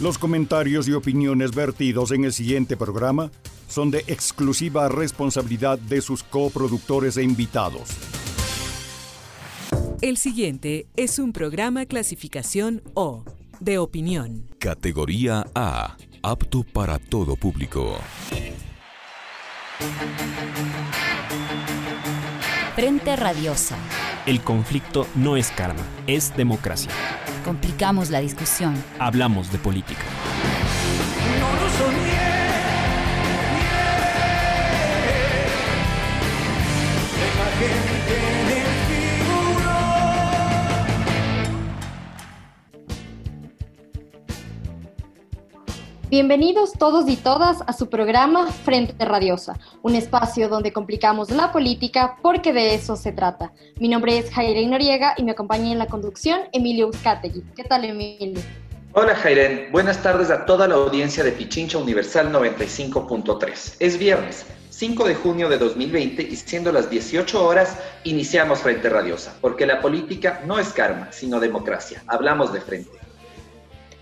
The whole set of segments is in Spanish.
Los comentarios y opiniones vertidos en el siguiente programa son de exclusiva responsabilidad de sus coproductores e invitados. El siguiente es un programa clasificación O, de opinión. Categoría A, apto para todo público. Frente Radiosa. El conflicto no es karma, es democracia. Complicamos la discusión. Hablamos de política. Bienvenidos todos y todas a su programa Frente Radiosa, un espacio donde complicamos la política porque de eso se trata. Mi nombre es Jairén Noriega y me acompaña en la conducción Emilio Uzcategui. ¿Qué tal, Emilio? Hola, Jairén. Buenas tardes a toda la audiencia de Pichincha Universal 95.3. Es viernes, 5 de junio de 2020 y siendo las 18 horas, iniciamos Frente Radiosa, porque la política no es karma, sino democracia. Hablamos de frente.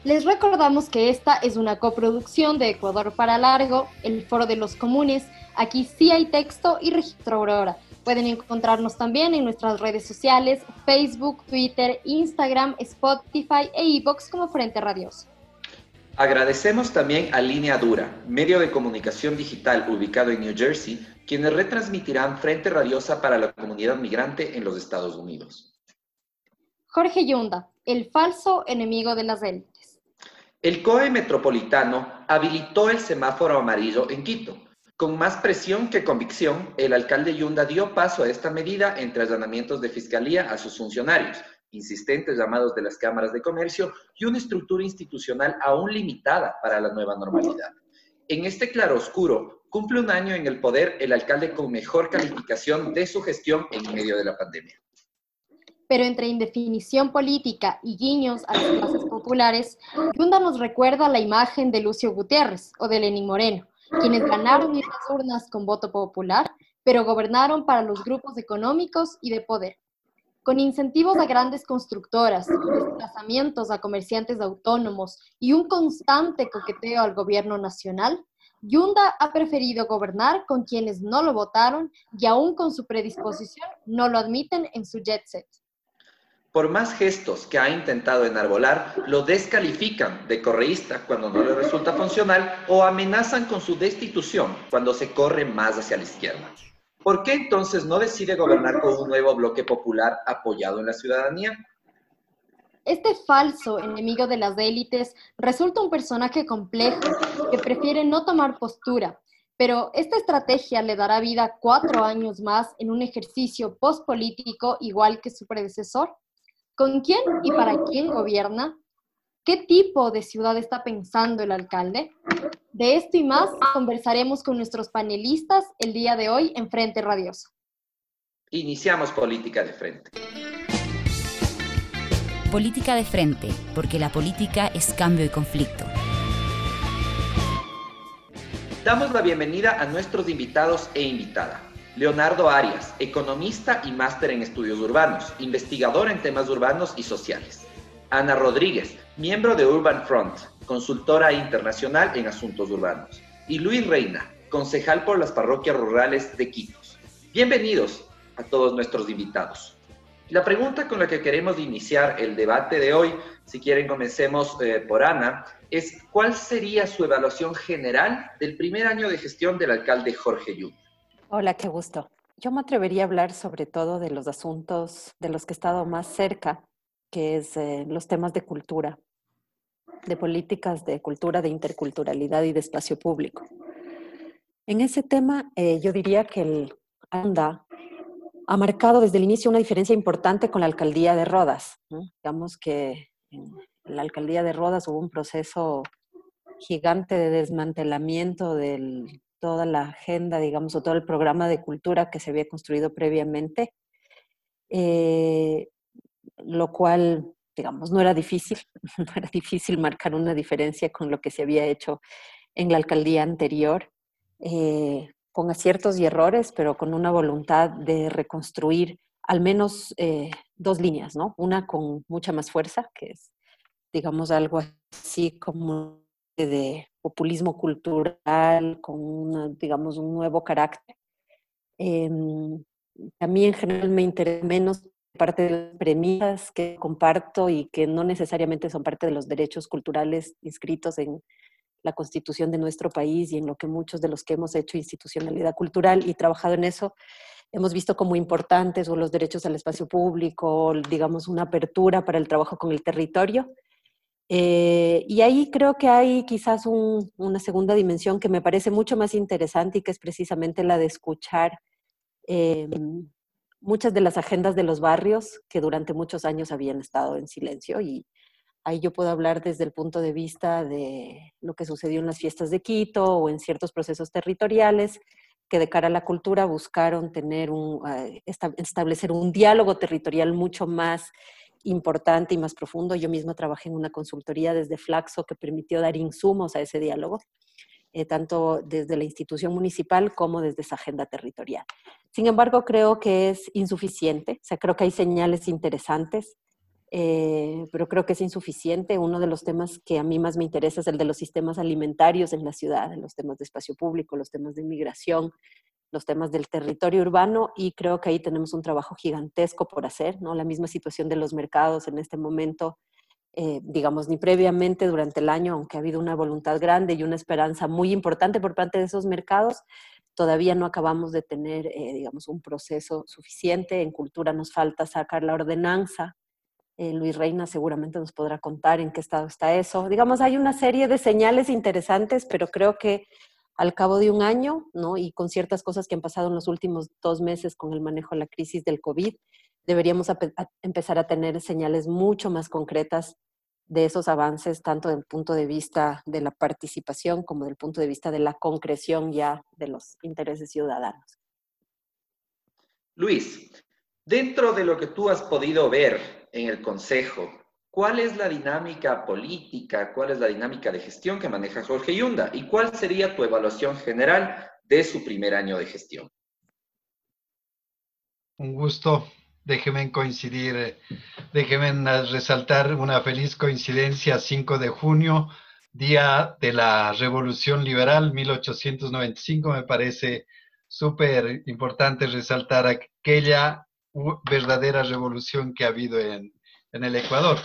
Les recordamos que esta es una coproducción de Ecuador para Largo, el Foro de los Comunes. Aquí sí hay texto y registro Aurora. Pueden encontrarnos también en nuestras redes sociales, Facebook, Twitter, Instagram, Spotify e iBox como Frente Radioso. Agradecemos también a Línea Dura, medio de comunicación digital ubicado en New Jersey, quienes retransmitirán Frente Radiosa para la comunidad migrante en los Estados Unidos. Jorge Yunda, el falso enemigo de las élites. El COE metropolitano habilitó el semáforo amarillo en Quito. Con más presión que convicción, el alcalde Yunda dio paso a esta medida entre allanamientos de fiscalía a sus funcionarios, insistentes llamados de las cámaras de comercio y una estructura institucional aún limitada para la nueva normalidad. En este claroscuro, cumple un año en el poder el alcalde con mejor calificación de su gestión en medio de la pandemia pero entre indefinición política y guiños a las clases populares, Yunda nos recuerda la imagen de Lucio Gutiérrez o de Lenín Moreno, quienes ganaron en las urnas con voto popular, pero gobernaron para los grupos económicos y de poder. Con incentivos a grandes constructoras, desplazamientos a comerciantes autónomos y un constante coqueteo al gobierno nacional, Yunda ha preferido gobernar con quienes no lo votaron y aún con su predisposición no lo admiten en su jet set. Por más gestos que ha intentado enarbolar, lo descalifican de correísta cuando no le resulta funcional o amenazan con su destitución cuando se corre más hacia la izquierda. ¿Por qué entonces no decide gobernar con un nuevo bloque popular apoyado en la ciudadanía? Este falso enemigo de las élites resulta un personaje complejo que prefiere no tomar postura, pero esta estrategia le dará vida cuatro años más en un ejercicio postpolítico igual que su predecesor. ¿Con quién y para quién gobierna? ¿Qué tipo de ciudad está pensando el alcalde? De esto y más conversaremos con nuestros panelistas el día de hoy en Frente Radioso. Iniciamos Política de Frente. Política de Frente, porque la política es cambio y conflicto. Damos la bienvenida a nuestros invitados e invitada. Leonardo Arias, economista y máster en estudios urbanos, investigador en temas urbanos y sociales. Ana Rodríguez, miembro de Urban Front, consultora internacional en asuntos urbanos. Y Luis Reina, concejal por las parroquias rurales de Quito. Bienvenidos a todos nuestros invitados. La pregunta con la que queremos iniciar el debate de hoy, si quieren comencemos eh, por Ana, es ¿cuál sería su evaluación general del primer año de gestión del alcalde Jorge Yu? Hola, qué gusto. Yo me atrevería a hablar sobre todo de los asuntos de los que he estado más cerca, que es eh, los temas de cultura, de políticas de cultura, de interculturalidad y de espacio público. En ese tema, eh, yo diría que el ANDA ha marcado desde el inicio una diferencia importante con la alcaldía de Rodas. Digamos que en la alcaldía de Rodas hubo un proceso gigante de desmantelamiento del toda la agenda, digamos, o todo el programa de cultura que se había construido previamente, eh, lo cual, digamos, no era difícil, no era difícil marcar una diferencia con lo que se había hecho en la alcaldía anterior, eh, con aciertos y errores, pero con una voluntad de reconstruir al menos eh, dos líneas, ¿no? Una con mucha más fuerza, que es, digamos, algo así como de populismo cultural, con digamos, un nuevo carácter. Em, también generalmente me interesa menos parte de las premisas que comparto y que no necesariamente son parte de los derechos culturales inscritos en la constitución de nuestro país y en lo que muchos de los que hemos hecho institucionalidad cultural y trabajado en eso hemos visto como importantes o los derechos al espacio público, digamos una apertura para el trabajo con el territorio. Eh, y ahí creo que hay quizás una segunda dimensión que me parece mucho más interesante y que es precisamente la de escuchar eh, muchas de las agendas de los barrios que durante muchos años habían estado en silencio. Y ahí yo puedo hablar desde el punto de vista de lo que sucedió en las fiestas de Quito o en ciertos procesos territoriales que de cara a la cultura buscaron tener un, eh, establecer un diálogo territorial mucho más importante y más profundo. Yo misma trabajé en una consultoría desde Flaxo que permitió dar insumos a ese diálogo. Eh, tanto desde la institución municipal como desde esa agenda territorial. Sin embargo, creo que es insuficiente, o sea, creo que hay señales interesantes, eh, pero creo que es insuficiente. Uno de los temas que a mí más me interesa es el de los sistemas alimentarios en la ciudad, los temas de espacio público, los temas de inmigración, los temas del territorio urbano y creo que ahí tenemos un trabajo gigantesco por hacer, ¿no? La misma situación de los mercados en este momento eh, digamos, ni previamente durante el año, aunque ha habido una voluntad grande y una esperanza muy importante por parte de esos mercados, todavía no acabamos de tener, eh, digamos, un proceso suficiente. En cultura nos falta sacar la ordenanza. Eh, Luis Reina seguramente nos podrá contar en qué estado está eso. Digamos, hay una serie de señales interesantes, pero creo que al cabo de un año, ¿no? Y con ciertas cosas que han pasado en los últimos dos meses con el manejo de la crisis del COVID, deberíamos empezar a tener señales mucho más concretas de esos avances, tanto desde el punto de vista de la participación como del punto de vista de la concreción ya de los intereses ciudadanos. Luis, dentro de lo que tú has podido ver en el Consejo, ¿cuál es la dinámica política, cuál es la dinámica de gestión que maneja Jorge Yunda y cuál sería tu evaluación general de su primer año de gestión? Un gusto déjenme coincidir, déjenme resaltar una feliz coincidencia, 5 de junio, día de la Revolución Liberal, 1895, me parece súper importante resaltar aquella verdadera revolución que ha habido en, el Ecuador.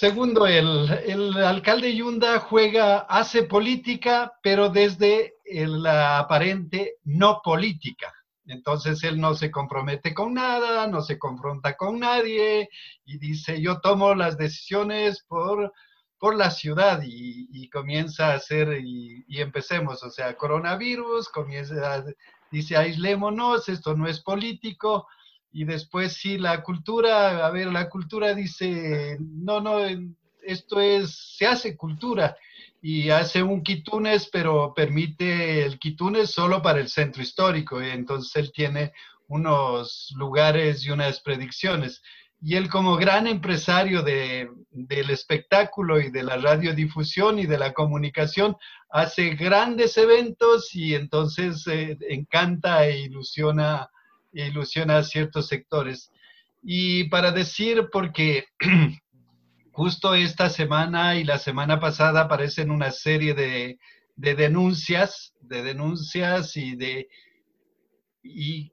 Segundo, el, alcalde Yunda juega, hace política, pero desde la aparente no política. Entonces él no se compromete con nada, no se confronta con nadie y dice, yo tomo las decisiones por, por la ciudad y, comienza a hacer y, empecemos, o sea, coronavirus, comienza, dice, aislémonos, esto no es político. Y después sí, la cultura, a ver, la cultura dice, no, no, esto es, se hace cultura y hace un quitunes, pero permite el quitunes solo para el centro histórico. Y entonces él tiene unos lugares y unas predicciones. Y él como gran empresario de, del espectáculo y de la radiodifusión y de la comunicación, hace grandes eventos y entonces eh, encanta e ilusiona, ilusiona a ciertos sectores. Y para decir, porque justo esta semana y la semana pasada aparecen una serie de, denuncias, de denuncias y de... Y,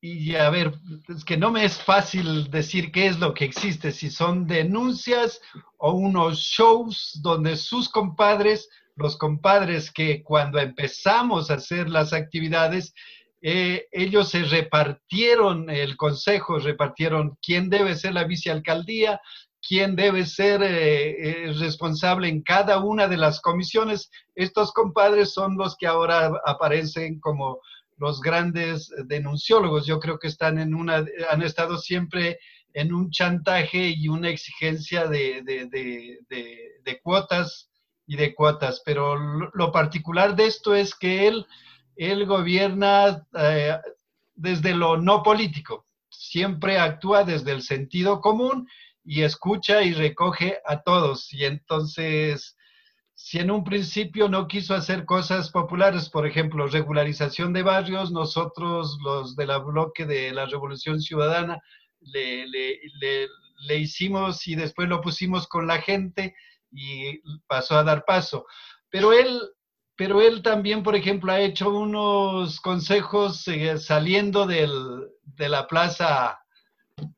y a ver, es que no me es fácil decir qué es lo que existe, si son denuncias o unos shows donde sus compadres, los compadres que cuando empezamos a hacer las actividades, eh, ellos se repartieron el consejo, repartieron quién debe ser la vicealcaldía, quién debe ser eh, eh, responsable en cada una de las comisiones. Estos compadres son los que ahora aparecen como los grandes denunciólogos. Yo creo que están en una, han estado siempre en un chantaje y una exigencia de, cuotas y de cuotas. Pero lo, particular de esto es que él, él gobierna eh, desde lo no político, siempre actúa desde el sentido común y escucha y recoge a todos. Y entonces, si en un principio no quiso hacer cosas populares, por ejemplo, regularización de barrios, nosotros los de la bloque de la Revolución Ciudadana le, le, le, hicimos y después lo pusimos con la gente y pasó a dar paso. Pero él, pero él también, por ejemplo, ha hecho unos consejos eh, saliendo de la plaza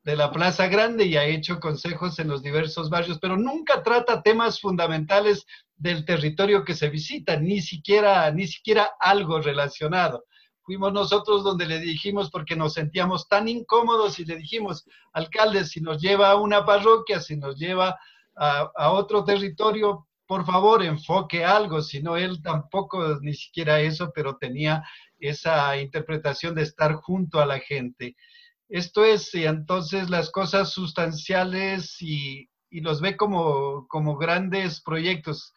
de la Plaza Grande y ha hecho consejos en los diversos barrios, pero nunca trata temas fundamentales del territorio que se visita, ni siquiera, ni siquiera algo relacionado. Fuimos nosotros donde le dijimos, porque nos sentíamos tan incómodos y le dijimos, alcalde, si nos lleva a una parroquia, si nos lleva a otro territorio, por favor, enfoque algo, si no, él tampoco ni siquiera eso, pero tenía esa interpretación de estar junto a la gente. Esto es, entonces las cosas sustanciales y, y los ve como, como grandes proyectos.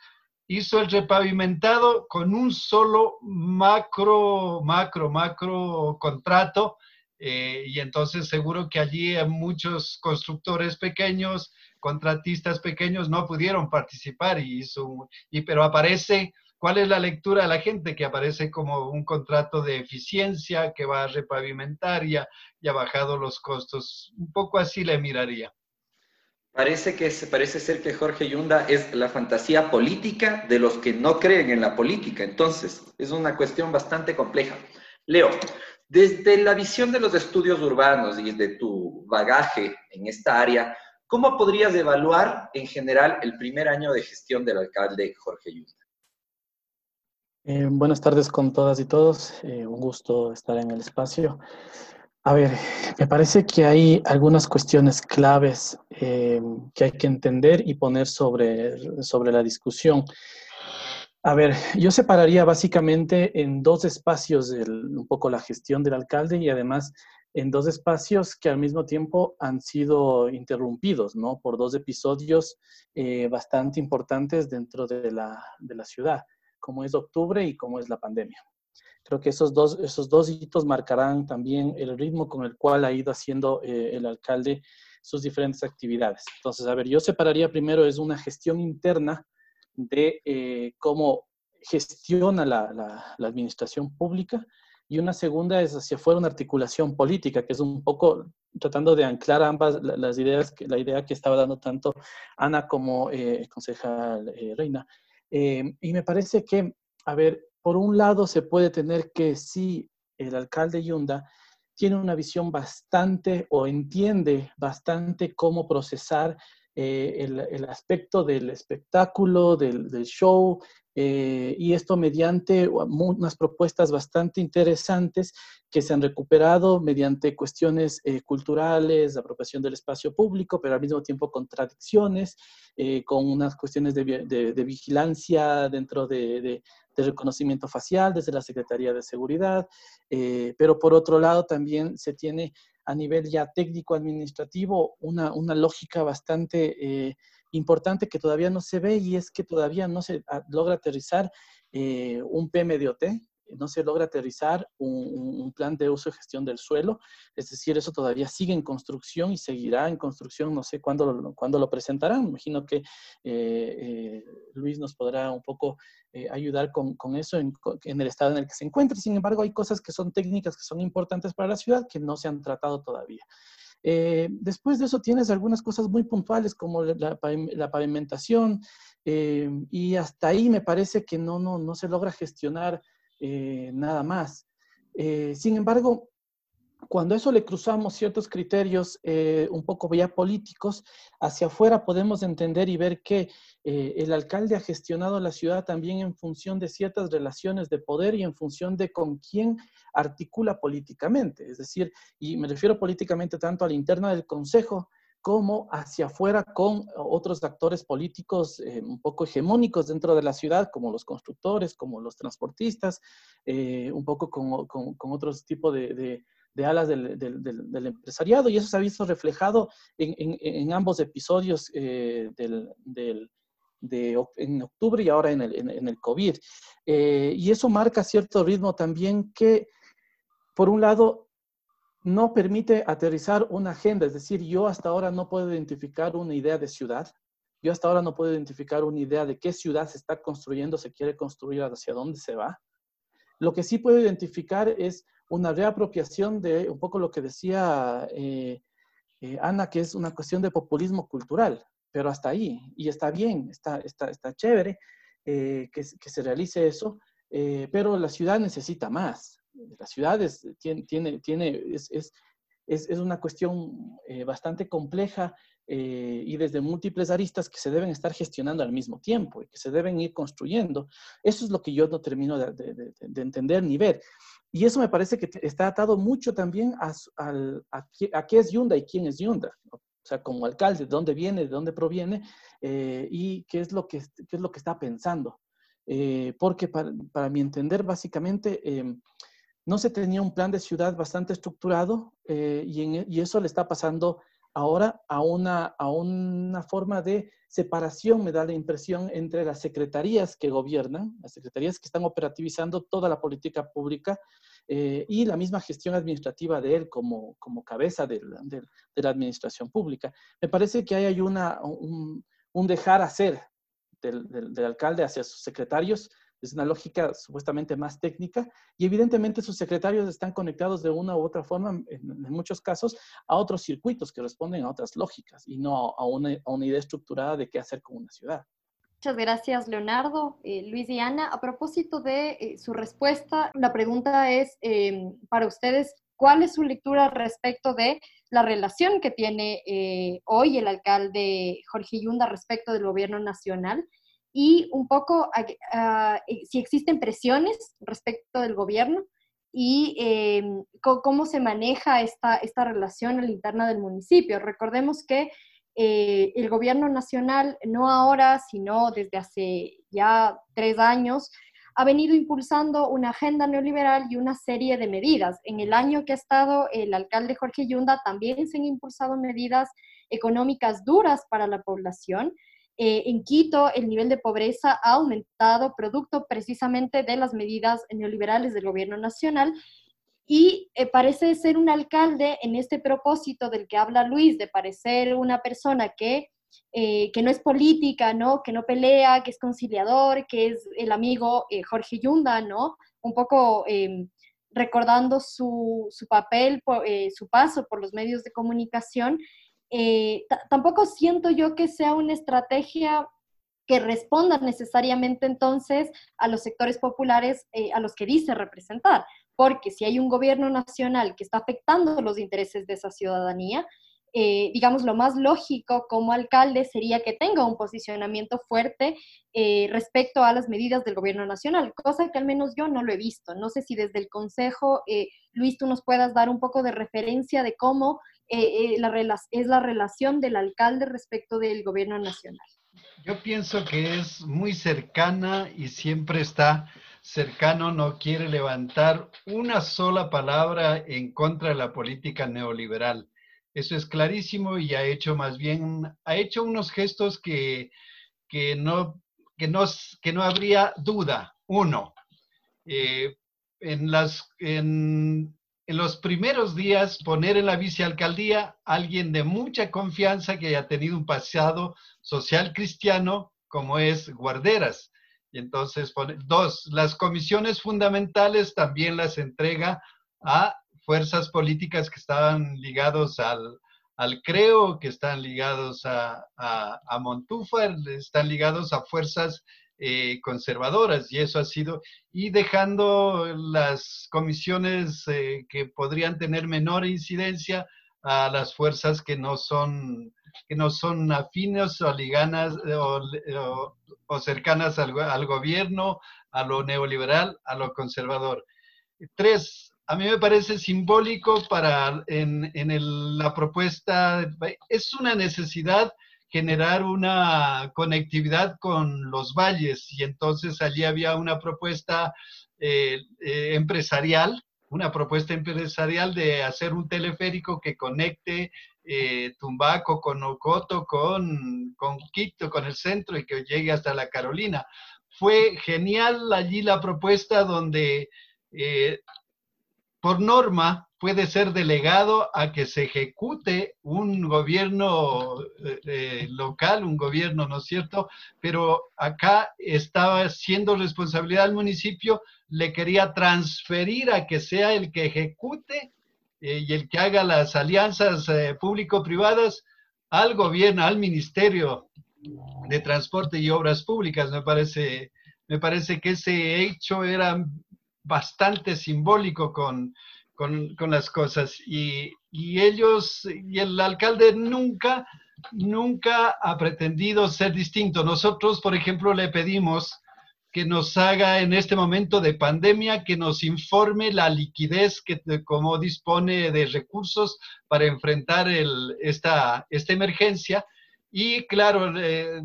Hizo el repavimentado con un solo macro, macro, macro contrato. Eh, y entonces seguro que allí muchos constructores pequeños, contratistas pequeños no pudieron participar y hizo, y, pero aparece ¿Cuál es la lectura de la gente? Que aparece como un contrato de eficiencia que va a repavimentar y ha, bajado los costos. Un poco así le miraría. Parece que parece ser que Jorge Yunda es la fantasía política de los que no creen en la política. Entonces, es una cuestión bastante compleja. Leo, desde la visión de los estudios urbanos y de tu bagaje en esta área, ¿cómo podrías evaluar en general el primer año de gestión del alcalde Jorge Yunda? Eh, buenas tardes con todas y todos. Eh, un gusto estar en el espacio. A ver, me parece que hay algunas cuestiones claves eh, que hay que entender y poner sobre, sobre la discusión. A ver, yo separaría básicamente en dos espacios un poco la gestión del alcalde y además en dos espacios que al mismo tiempo han sido interrumpidos, ¿no? Por dos episodios bastante importantes dentro de la, de la ciudad como es octubre y como es la pandemia. Creo que esos dos, esos dos hitos marcarán también el ritmo con el cual ha ido haciendo eh, el alcalde sus diferentes actividades. Entonces, a ver, yo separaría primero es una gestión interna de eh, cómo gestiona la, administración pública y una segunda es hacia afuera una articulación política, que es un poco tratando de anclar ambas las ideas, la idea que estaba dando tanto Ana como eh, concejal eh, Reina. Eh, y me parece que, a ver, por un lado se puede tener que sí, el alcalde Yunda tiene una visión bastante o entiende bastante cómo procesar eh, el, aspecto del espectáculo, del, show, eh, y esto mediante unas propuestas bastante interesantes que se han recuperado mediante cuestiones eh, culturales, apropiación del espacio público, pero al mismo tiempo contradicciones, eh, con unas cuestiones de, vigilancia dentro de, de, reconocimiento facial desde la Secretaría de Seguridad, pero por otro lado también se tiene a nivel ya técnico-administrativo una, una, lógica bastante importante que todavía no se ve y es que todavía no se ah, logra aterrizar eh, un PMDOT, no se logra aterrizar un, plan de uso y gestión del suelo, es decir, eso todavía sigue en construcción y seguirá en construcción, no sé cuándo, lo, lo presentarán, imagino que eh, eh, Luis nos podrá un poco ayudar con, con eso en, en, el estado en el que se encuentra, sin embargo hay cosas que son técnicas que son importantes para la ciudad que no se han tratado todavía. Eh, después de eso tienes algunas cosas muy puntuales como la, pavimentación eh, y hasta ahí me parece que no, no, no se logra gestionar eh, nada más. sin embargo, cuando eso le cruzamos ciertos criterios eh, un poco ya políticos, hacia afuera podemos entender y ver que eh, el alcalde ha gestionado la ciudad también en función de ciertas relaciones de poder y en función de con quién articula políticamente. Es decir, y me refiero políticamente tanto a la interna del Consejo como hacia afuera con otros actores políticos eh, un poco hegemónicos dentro de la ciudad, como los constructores, como los transportistas, un poco con, con, otros tipos de de alas del, del, empresariado y eso se ha visto reflejado en, en, ambos episodios eh, del, de, en octubre y ahora en el, en, el COVID. Eh, y eso marca cierto ritmo también que, por un lado, no permite aterrizar una agenda, es decir, yo hasta ahora no puedo identificar una idea de ciudad, yo hasta ahora no puedo identificar una idea de qué ciudad se está construyendo, se quiere construir, hacia dónde se va. Lo que sí puedo identificar es una reapropiación de un poco lo que decía eh, eh, Ana, que es una cuestión de populismo cultural. pero hasta ahí, y está bien, está, está, está chévere que, que, se realice eso, pero la ciudad necesita más. La ciudad tiene, tiene, tiene es, es, es, una cuestión bastante compleja eh, y desde múltiples aristas que se deben estar gestionando al mismo tiempo y que se deben ir construyendo. Eso es lo que yo no termino de, entender ni ver. Y eso me parece que está atado mucho también a, a, qué es Yunda y quién es Yunda. O sea, como alcalde, de dónde viene, de dónde proviene eh, y qué es, lo que, qué es lo que está pensando. Eh, porque para, para, mi entender, básicamente, no se tenía un plan de ciudad bastante estructurado y, en, y, eso le está pasando ahora a una, a una forma de separación, me da la impresión, entre las secretarías que gobiernan, las secretarías que están operativizando toda la política pública eh, y la misma gestión administrativa de él como, como cabeza de la, administración pública. Me parece que hay una, un, dejar hacer del, alcalde hacia sus secretarios es una lógica supuestamente más técnica y evidentemente sus secretarios están conectados de una u otra forma, en, muchos casos, a otros circuitos que responden a otras lógicas y no a una, a una idea estructurada de qué hacer con una ciudad. Muchas gracias, Leonardo. Eh, Luis y Ana, a propósito de eh, su respuesta, la pregunta es em, para ustedes, ¿cuál es su lectura respecto de la relación que tiene eh, hoy el alcalde Jorge Yunda respecto del gobierno nacional? Y un poco eh, si existen presiones respecto del gobierno y em, cómo se maneja esta, esta relación a la interna del municipio. Recordemos que eh, el gobierno nacional, no ahora, sino desde hace ya tres años, ha venido impulsando una agenda neoliberal y una serie de medidas. En el año que ha estado el alcalde Jorge Yunda también se han impulsado medidas económicas duras para la población eh, en Quito el nivel de pobreza ha aumentado producto precisamente de las medidas neoliberales del gobierno nacional y eh, parece ser un alcalde en este propósito del que habla Luis, de parecer una persona que, eh, que no es política, ¿no? que no pelea, que es conciliador, que es el amigo Jorge Yunda, ¿no? un poco em, recordando su, su papel, su paso por los medios de comunicación eh, tampoco siento yo que sea una estrategia que responda necesariamente entonces a los sectores populares eh, a los que dice representar, porque si hay un gobierno nacional que está afectando los intereses de esa ciudadanía, eh, digamos, lo más lógico como alcalde sería que tenga un posicionamiento fuerte respecto a las medidas del gobierno nacional, cosa que al menos yo no lo he visto. No sé si desde el Consejo, Luis, tú nos puedas dar un poco de referencia de cómo eh, eh, es la relación del alcalde respecto del gobierno nacional. Yo pienso que es muy cercana y siempre está cercano, no quiere levantar una sola palabra en contra de la política neoliberal. Eso es clarísimo y ha hecho más bien, ha hecho unos gestos que, que, no, que, no, que no habría duda. Uno, eh, en, las, en en los primeros días poner en la vicealcaldía a alguien de mucha confianza que haya tenido un pasado social cristiano como es Guarderas. Y entonces, dos, las comisiones fundamentales también las entrega a fuerzas políticas que estaban ligados al, al CREO, que están ligados a, a, a Montúfar, están ligados a fuerzas eh, conservadoras y eso ha sido, y dejando las comisiones eh, que podrían tener menor incidencia a las fuerzas que no son, que no son afines o liganas o, cercanas al, gobierno, a lo neoliberal, a lo conservador. Tres, a mí me parece simbólico para en, en la propuesta, es una necesidad generar una conectividad con los valles y entonces allí había una propuesta eh, eh, empresarial, una propuesta empresarial de hacer un teleférico que conecte eh, Tumbaco con Ocoto, con, con Quito, con el centro y que llegue hasta la Carolina. Fue genial allí la propuesta donde por norma puede ser delegado a que se ejecute un gobierno eh, eh, local, un gobierno, ¿no es cierto? Pero acá estaba siendo responsabilidad del municipio, le quería transferir a que sea el que ejecute eh, y el que haga las alianzas público-privadas al gobierno, al Ministerio de Transporte y Obras Públicas. Me parece, me parece que ese hecho era bastante simbólico con, con, las cosas. Y, y, ellos, y el alcalde nunca, nunca ha pretendido ser distinto. Nosotros, por ejemplo, le pedimos que nos haga en este momento de pandemia, que nos informe la liquidez que como dispone de recursos para enfrentar esta, esta emergencia. Y claro, eh,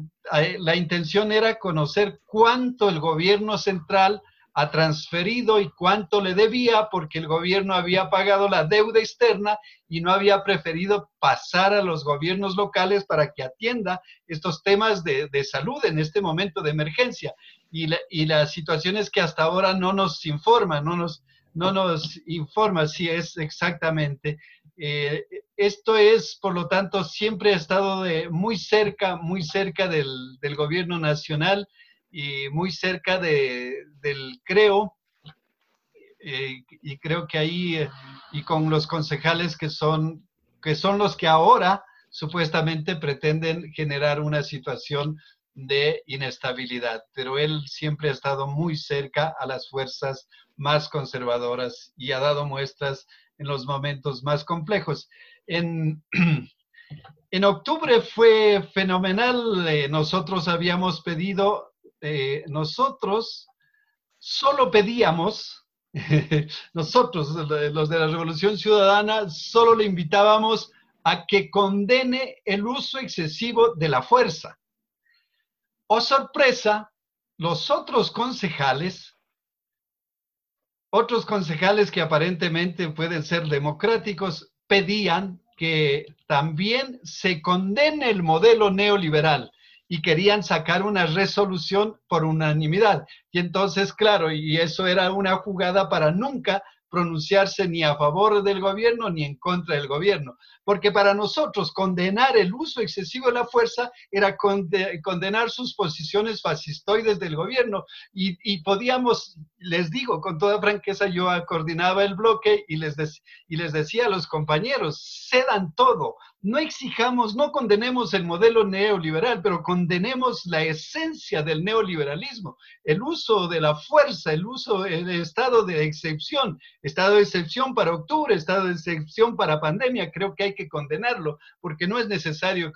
la intención era conocer cuánto el gobierno central ha transferido y cuánto le debía porque el gobierno había pagado la deuda externa y no había preferido pasar a los gobiernos locales para que atienda estos temas de, de salud en este momento de emergencia y, la, y las situaciones que hasta ahora no nos informan, no nos, no nos informa si es exactamente. Eh, esto es, por lo tanto, siempre ha estado de, muy cerca, muy cerca del, del gobierno nacional y muy cerca de, del creo. Eh, y creo que ahí, eh, y con los concejales que son, que son los que ahora supuestamente pretenden generar una situación de inestabilidad, pero él siempre ha estado muy cerca a las fuerzas más conservadoras y ha dado muestras en los momentos más complejos. En, en octubre fue fenomenal, eh, nosotros habíamos pedido, eh, nosotros solo pedíamos, nosotros los de la Revolución Ciudadana, solo le invitábamos a que condene el uso excesivo de la fuerza. Oh sorpresa, los otros concejales, otros concejales que aparentemente pueden ser democráticos, pedían que también se condene el modelo neoliberal y querían sacar una resolución por unanimidad. Y entonces, claro, y eso era una jugada para nunca pronunciarse ni a favor del gobierno ni en contra del gobierno, porque para nosotros condenar el uso excesivo de la fuerza era condenar sus posiciones fascistoides del gobierno y, podíamos, les digo con toda franqueza, yo coordinaba el bloque y les, y les decía a los compañeros, cedan todo, no exijamos, no condenemos el modelo neoliberal, pero condenemos la esencia del neoliberalismo, el uso de la fuerza, el uso del estado de excepción, estado de excepción para octubre, estado de excepción para pandemia, creo que hay que condenarlo, porque no es necesario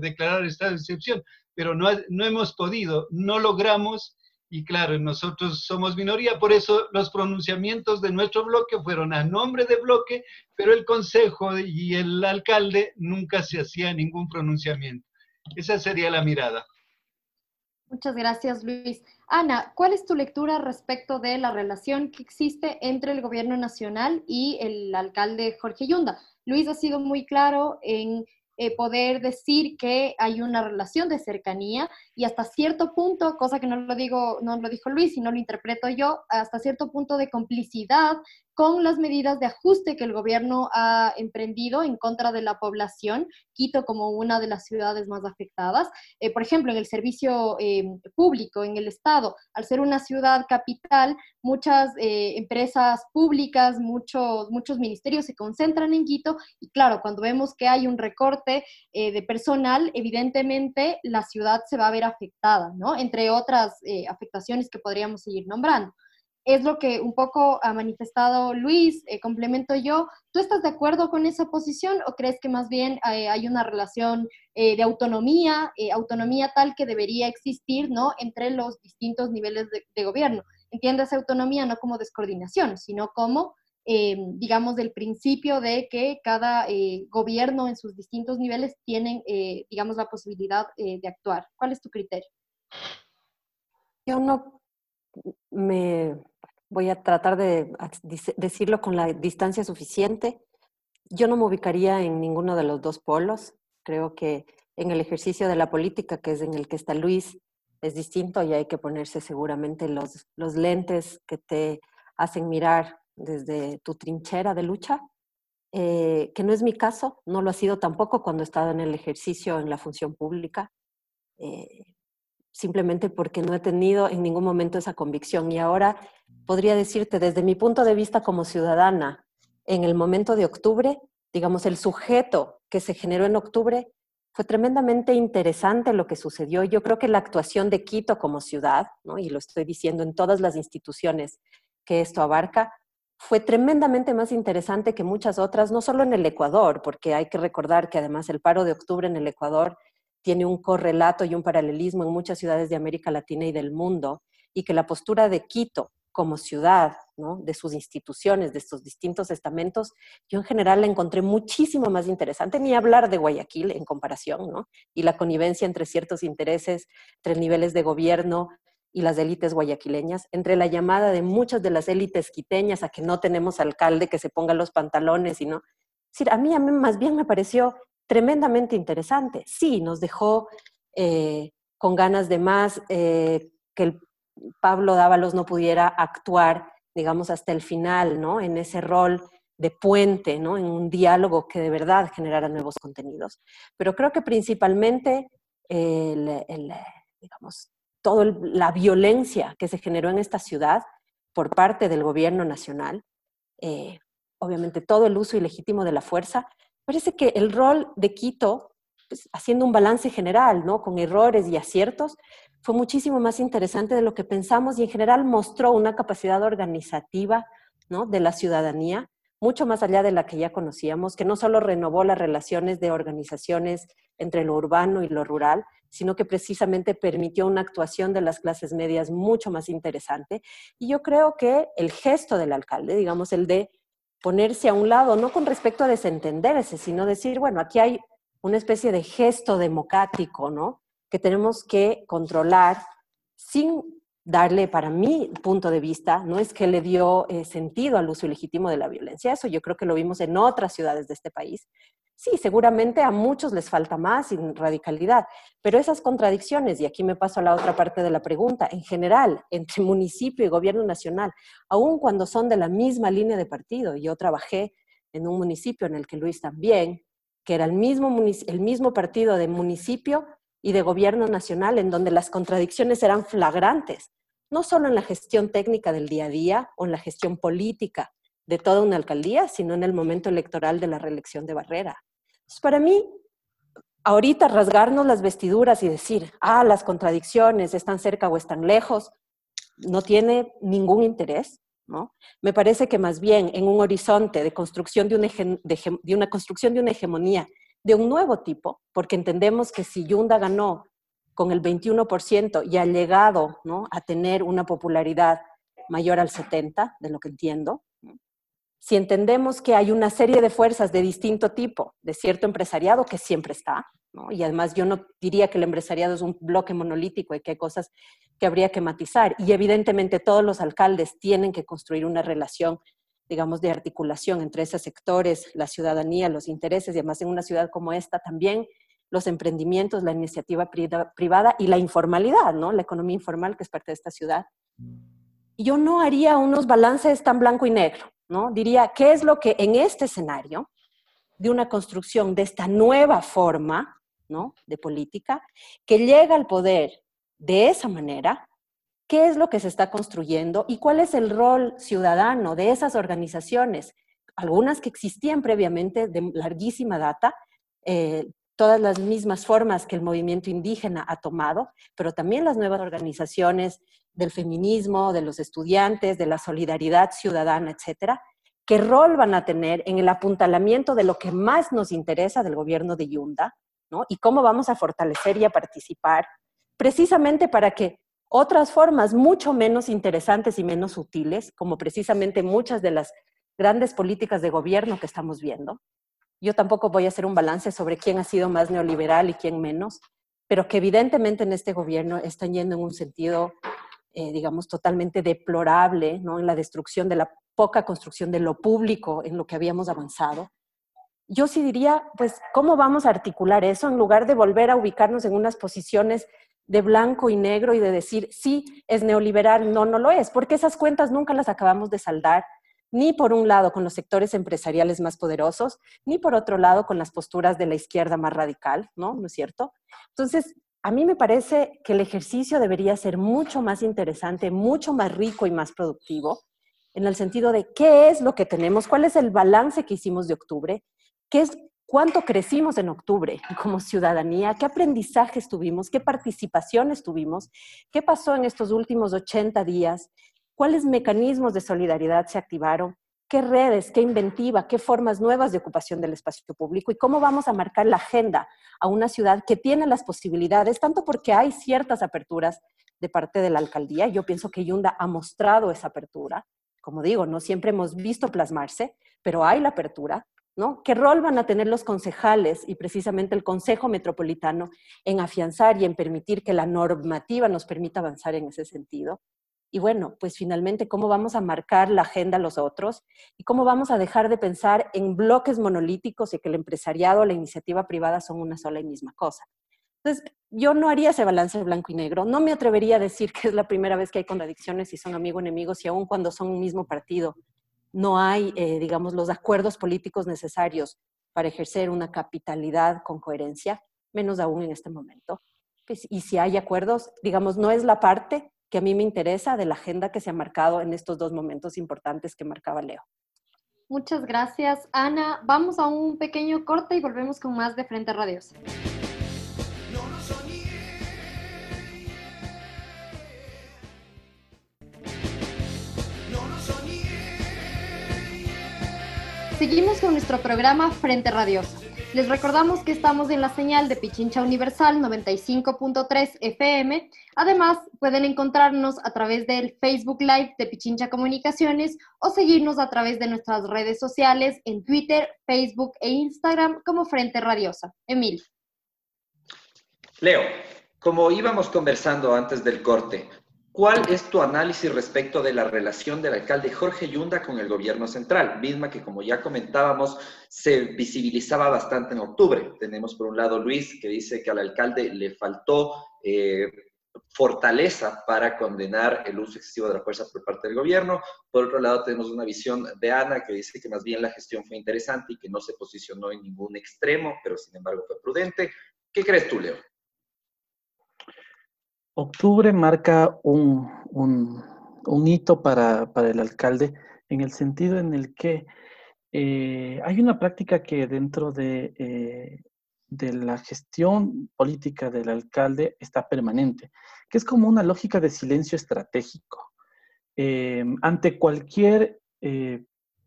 declarar estado de excepción, pero no hemos podido, no logramos y claro, nosotros somos minoría, por eso los pronunciamientos de nuestro bloque fueron a nombre de bloque, pero el consejo y el alcalde nunca se hacía ningún pronunciamiento. Esa sería la mirada. Muchas gracias, Luis. Ana, ¿cuál es tu lectura respecto de la relación que existe entre el gobierno nacional y el alcalde Jorge Yunda? Luis ha sido muy claro en eh, poder decir que hay una relación de cercanía y hasta cierto punto, cosa que no lo digo, no lo dijo Luis, sino lo interpreto yo, hasta cierto punto de complicidad con las medidas de ajuste que el gobierno ha emprendido en contra de la población, Quito como una de las ciudades más afectadas. Eh, por ejemplo, en el servicio eh, público, en el Estado, al ser una ciudad capital, muchas eh, empresas públicas, muchos, muchos ministerios se concentran en Quito y claro, cuando vemos que hay un recorte de personal, evidentemente la ciudad se va a ver afectada, ¿no? Entre otras afectaciones que podríamos seguir nombrando es lo que un poco ha manifestado Luis, eh, complemento yo. ¿Tú estás de acuerdo con esa posición o crees que más bien eh, hay una relación eh, de autonomía, autonomía tal que debería existir ¿no? entre los distintos niveles de, gobierno? Entiendes autonomía no como descoordinación, sino como, digamos, del principio de que cada gobierno en sus distintos niveles tienen, digamos, la posibilidad de actuar. ¿Cuál es tu criterio? Yo no me voy a tratar de decirlo con la distancia suficiente. Yo no me ubicaría en ninguno de los dos polos. Creo que en el ejercicio de la política, que es en el que está Luis, es distinto y hay que ponerse seguramente los, los lentes que te hacen mirar desde tu trinchera de lucha, eh, que no es mi caso, no lo ha sido tampoco cuando he estado en el ejercicio en la función pública. Eh, simplemente porque no he tenido en ningún momento esa convicción. Y ahora podría decirte, desde mi punto de vista como ciudadana, en el momento de octubre, digamos, el sujeto que se generó en octubre fue tremendamente interesante lo que sucedió. Yo creo que la actuación de Quito como ciudad, y lo estoy diciendo en todas las instituciones que esto abarca, fue tremendamente más interesante que muchas otras, no solo en el Ecuador, porque hay que recordar que además el paro de octubre en el Ecuador tiene un correlato y un paralelismo en muchas ciudades de América Latina y del mundo, y que la postura de Quito como ciudad, de sus instituciones, de estos distintos estamentos, yo en general la encontré muchísimo más interesante, ni hablar de Guayaquil en comparación, ¿no? y la connivencia entre ciertos intereses, entre niveles de gobierno y las élites guayaquileñas, entre la llamada de muchas de las élites quiteñas a que no tenemos alcalde que se ponga los pantalones y. Es a mí, a mí más bien me pareció tremendamente interesante. Sí, nos dejó eh, con ganas de más eh, que el Pablo Dávalos no pudiera actuar, digamos, hasta el final, ¿no? En ese rol de puente, ¿no? En un diálogo que de verdad generara nuevos contenidos. Pero creo que principalmente, el, digamos, toda la violencia que se generó en esta ciudad por parte del gobierno nacional, eh, obviamente todo el uso ilegítimo de la fuerza, parece que el rol de Quito, pues, haciendo un balance general, ¿no? Con errores y aciertos, fue muchísimo más interesante de lo que pensamos y en general mostró una capacidad organizativa ¿no? de la ciudadanía, mucho más allá de la que ya conocíamos, que no solo renovó las relaciones de organizaciones entre lo urbano y lo rural, sino que precisamente permitió una actuación de las clases medias mucho más interesante. Y yo creo que el gesto del alcalde, digamos, el de ponerse a un lado, no con respecto a desentenderse, sino decir, bueno, aquí hay una especie de gesto democrático, ¿no? que tenemos que controlar sin darle, para mi punto de vista, no es que le dio eh, sentido al uso ilegítimo de la violencia, eso yo creo que lo vimos en otras ciudades de este país. Sí, seguramente a muchos les falta más radicalidad, pero esas contradicciones, y aquí me paso a la otra parte de la pregunta, en general, entre municipio y gobierno nacional, aun cuando son de la misma línea de partido, yo trabajé en un municipio en el que Luis también, que era el mismo, el mismo partido de municipio, y de gobierno nacional, en donde las contradicciones eran flagrantes, no solo en la gestión técnica del día a día o en la gestión política de toda una alcaldía, sino en el momento electoral de la reelección de Barrera. Para mí, ahorita rasgarnos las vestiduras y decir, ah, las contradicciones están cerca o están lejos, no tiene ningún interés. ¿no? Me parece que más bien en un horizonte de construcción de una, de una construcción de una hegemonía de un nuevo tipo, porque entendemos que si Yunda ganó con el 21% y ha llegado ¿no? a tener una popularidad mayor al 70%, de lo que entiendo, si entendemos que hay una serie de fuerzas de distinto tipo, de cierto empresariado que siempre está, y además yo no diría que el empresariado es un bloque monolítico y que hay cosas que habría que matizar, y evidentemente todos los alcaldes tienen que construir una relación digamos, de articulación entre esos sectores, la ciudadanía, los intereses, y además en una ciudad como esta también los emprendimientos, la iniciativa privada y la informalidad, ¿no? La economía informal que es parte de esta ciudad. Yo no haría unos balances tan blanco y negro, ¿no? Diría, ¿qué es lo que en este escenario de una construcción de esta nueva forma. De política, que llega al poder de esa manera, qué es lo que se está construyendo y cuál es el rol ciudadano de esas organizaciones, algunas que existían previamente de larguísima data, eh, todas las mismas formas que el movimiento indígena ha tomado, pero también las nuevas organizaciones del feminismo, de los estudiantes, de la solidaridad ciudadana, etcétera, qué rol van a tener en el apuntalamiento de lo que más nos interesa del gobierno de Yunda, ¿no? Y cómo vamos a fortalecer y a participar, precisamente para que otras formas mucho menos interesantes y menos sutiles, como precisamente muchas de las grandes políticas de gobierno que estamos viendo. Yo tampoco voy a hacer un balance sobre quién ha sido más neoliberal y quién menos, pero que evidentemente en este gobierno están yendo en un sentido, eh, digamos, totalmente deplorable, ¿no? En la destrucción de la poca construcción de lo público en lo que habíamos avanzado. Yo sí diría, pues, ¿cómo vamos a articular eso en lugar de volver a ubicarnos en unas posiciones de blanco y negro y de decir, sí, es neoliberal, no, no lo es, porque esas cuentas nunca las acabamos de saldar, ni por un lado con los sectores empresariales más poderosos, ni por otro lado con las posturas de la izquierda más radical, ¿no? ¿No es cierto? Entonces, a mí me parece que el ejercicio debería ser mucho más interesante, mucho más rico y más productivo, en el sentido de qué es lo que tenemos, cuál es el balance que hicimos de octubre, qué es cuánto crecimos en octubre como ciudadanía, qué aprendizajes tuvimos, qué participaciones tuvimos, qué pasó en estos últimos 80 días, cuáles mecanismos de solidaridad se activaron, qué redes, qué inventiva, qué formas nuevas de ocupación del espacio público y cómo vamos a marcar la agenda a una ciudad que tiene las posibilidades, tanto porque hay ciertas aperturas de parte de la alcaldía. Yo pienso que Yunda ha mostrado esa apertura. Como digo, no siempre hemos visto plasmarse, pero hay la apertura. ¿no? ¿Qué rol van a tener los concejales y precisamente el Consejo Metropolitano en afianzar y en permitir que la normativa nos permita avanzar en ese sentido? Y bueno, pues finalmente, ¿cómo vamos a marcar la agenda a los otros? ¿Y cómo vamos a dejar de pensar en bloques monolíticos y que el empresariado o la iniciativa privada son una sola y misma cosa? Entonces, yo no haría ese balance blanco y negro. No me atrevería a decir que es la primera vez que hay contradicciones y son amigo enemigos y aún cuando son un mismo partido no hay, eh, digamos, los acuerdos políticos necesarios para ejercer una capitalidad con coherencia, menos aún en este momento. Pues, y si hay acuerdos, digamos, no es la parte que a mí me interesa de la agenda que se ha marcado en estos dos momentos importantes que marcaba Leo. Muchas gracias, Ana. Vamos a un pequeño corte y volvemos con más de Frente Radios. Seguimos con nuestro programa Frente Radioso. Les recordamos que estamos en la señal de Pichincha Universal 95.3 FM. Además, pueden encontrarnos a través del Facebook Live de Pichincha Comunicaciones o seguirnos a través de nuestras redes sociales en Twitter, Facebook e Instagram como Frente Radiosa. Emil. Leo, como íbamos conversando antes del corte, ¿Cuál es tu análisis respecto de la relación del alcalde Jorge Yunda con el gobierno central? Misma que, como ya comentábamos, se visibilizaba bastante en octubre. Tenemos por un lado Luis, que dice que al alcalde le faltó eh, fortaleza para condenar el uso excesivo de la fuerza por parte del gobierno. Por otro lado, tenemos una visión de Ana, que dice que más bien la gestión fue interesante y que no se posicionó en ningún extremo, pero sin embargo fue prudente. ¿Qué crees tú, Leo? Octubre marca un, hito para, el alcalde en el sentido en el que eh, hay una práctica que dentro de, eh, de, la gestión política del alcalde está permanente, que es como una lógica de silencio estratégico. Eh, ante cualquier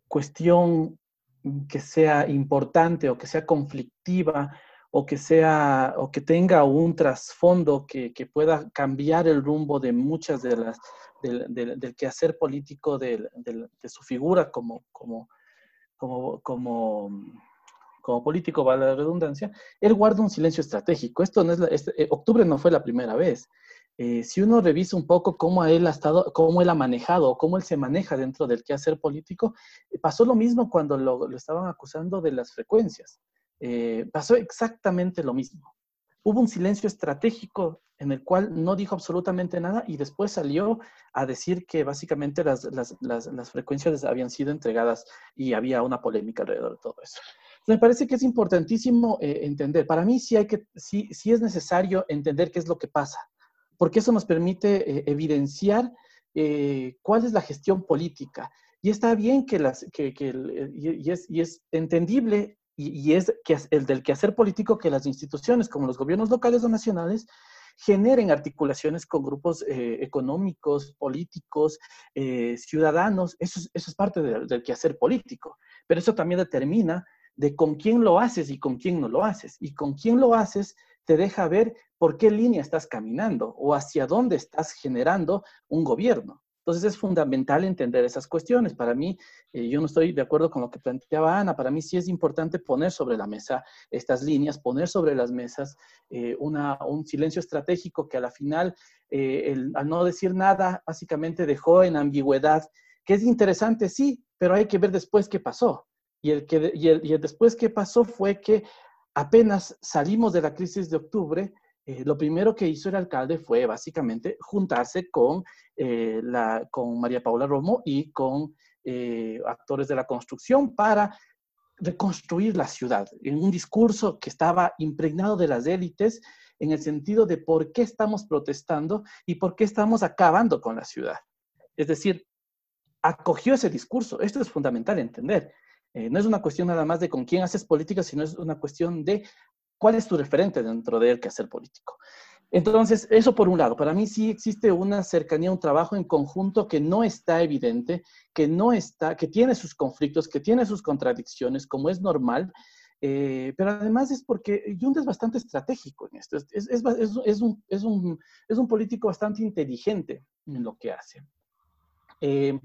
cuestión que sea importante o que sea conflictiva o que sea o que tenga un trasfondo que, pueda cambiar el rumbo de muchas de las del, quehacer político de, su figura como, como, como, como, como político, vale la redundancia, él guarda un silencio estratégico. Esto no es, eh, octubre no fue la primera vez. Eh, si uno revisa un poco cómo él ha estado, cómo él ha manejado, cómo él se maneja dentro del quehacer político, eh, pasó lo mismo cuando lo, lo estaban acusando de las frecuencias. Eh, pasó exactamente lo mismo. Hubo un silencio estratégico en el cual no dijo absolutamente nada y después salió a decir que básicamente las, frecuencias habían sido entregadas y había una polémica alrededor de todo eso. Me parece que es importantísimo eh, entender. Para mí sí, hay que, sí, sí es necesario entender qué es lo que pasa, porque eso nos permite eh, evidenciar cuál es la gestión política. Y está bien que las, que, y, es, y es entendible y, es que el del quehacer político que las instituciones como los gobiernos locales o nacionales generen articulaciones con grupos eh, económicos, políticos, eh, ciudadanos. Eso es, parte del quehacer político. Pero eso también determina de con quién lo haces y con quién no lo haces. Y con quién lo haces te deja ver por qué línea estás caminando o hacia dónde estás generando un gobierno. Entonces es fundamental entender esas cuestiones. Para mí, eh, yo no estoy de acuerdo con lo que planteaba Ana, para mí sí es importante poner sobre la mesa estas líneas, poner sobre las mesas eh, un silencio estratégico que a la final, eh, al no decir nada, básicamente dejó en ambigüedad, que es interesante, sí, pero hay que ver después qué pasó. Y el, que, y el, y el después qué pasó fue que apenas salimos de la crisis de octubre, eh, lo primero que hizo el alcalde fue básicamente juntarse con, eh, la, con María Paula Romo y con eh, actores de la construcción para reconstruir la ciudad en un discurso que estaba impregnado de las élites en el sentido de por qué estamos protestando y por qué estamos acabando con la ciudad. Es decir, acogió ese discurso. Esto es fundamental entender. No es una cuestión nada más de con quién haces política, sino es una cuestión de cuál es tu referente dentro del quehacer político. Entonces, eso por un lado, para mí sí existe una cercanía, un trabajo en conjunto que no está evidente, que no está, que tiene sus conflictos, que tiene sus contradicciones, como es normal, eh, pero además es porque Yunda es bastante estratégico en esto, es, es, es, un, un, es, un, político bastante inteligente en lo que hace. Eh,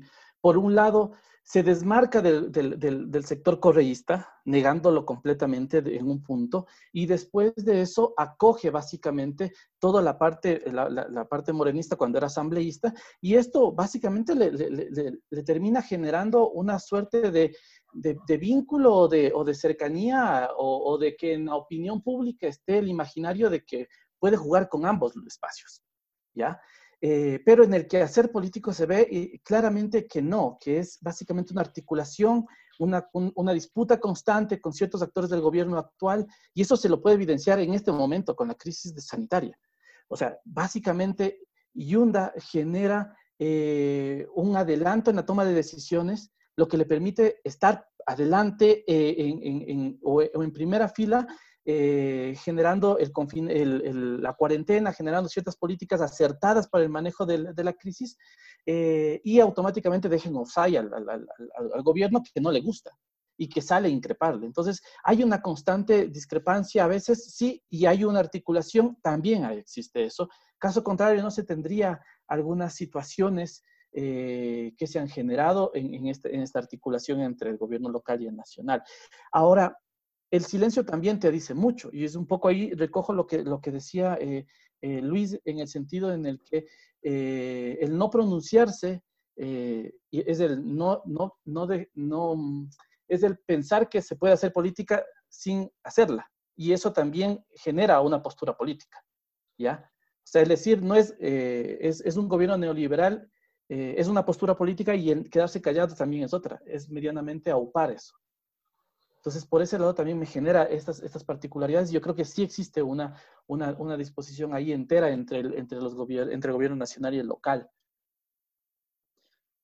por un lado, se desmarca del, del, del, sector correísta, negándolo completamente en un punto, y después de eso acoge básicamente toda la parte, la, la, parte morenista cuando era asambleísta, y esto básicamente le, le, le termina generando una suerte de, de, de vínculo o de, o de cercanía, o, o de que en la opinión pública esté el imaginario de que puede jugar con ambos los espacios, ¿ya? Eh, pero en el que hacer político se ve eh, claramente que no, que es básicamente una articulación, una, una, disputa constante con ciertos actores del gobierno actual, y eso se lo puede evidenciar en este momento con la crisis de sanitaria. O sea, básicamente Yunda genera eh, un adelanto en la toma de decisiones, lo que le permite estar adelante en, en, en, o en primera fila eh, generando el, el, la cuarentena, generando ciertas políticas acertadas para el manejo de, de la crisis eh, y automáticamente dejen offside al, al, al, al, gobierno que no le gusta y que sale a increparle. Entonces, hay una constante discrepancia a veces, sí, y hay una articulación, también existe eso. Caso contrario, no se tendría algunas situaciones eh, que se han generado en, en, este, en, esta articulación entre el gobierno local y el nacional. Ahora, el silencio también te dice mucho, y es un poco ahí, recojo lo que, lo que decía eh, eh, Luis en el sentido en el que eh, el no pronunciarse es el no, no, no, de, no, es el pensar que se puede hacer política sin hacerla, y eso también genera una postura política, ¿ya? O sea, es decir, no es, es, es, un gobierno neoliberal, es una postura política y el quedarse callado también es otra, es medianamente aupar eso. Entonces, por ese lado también me genera estas, estas particularidades. Yo creo que sí existe una, una, una disposición ahí entera entre el, entre, los entre el gobierno nacional y el local.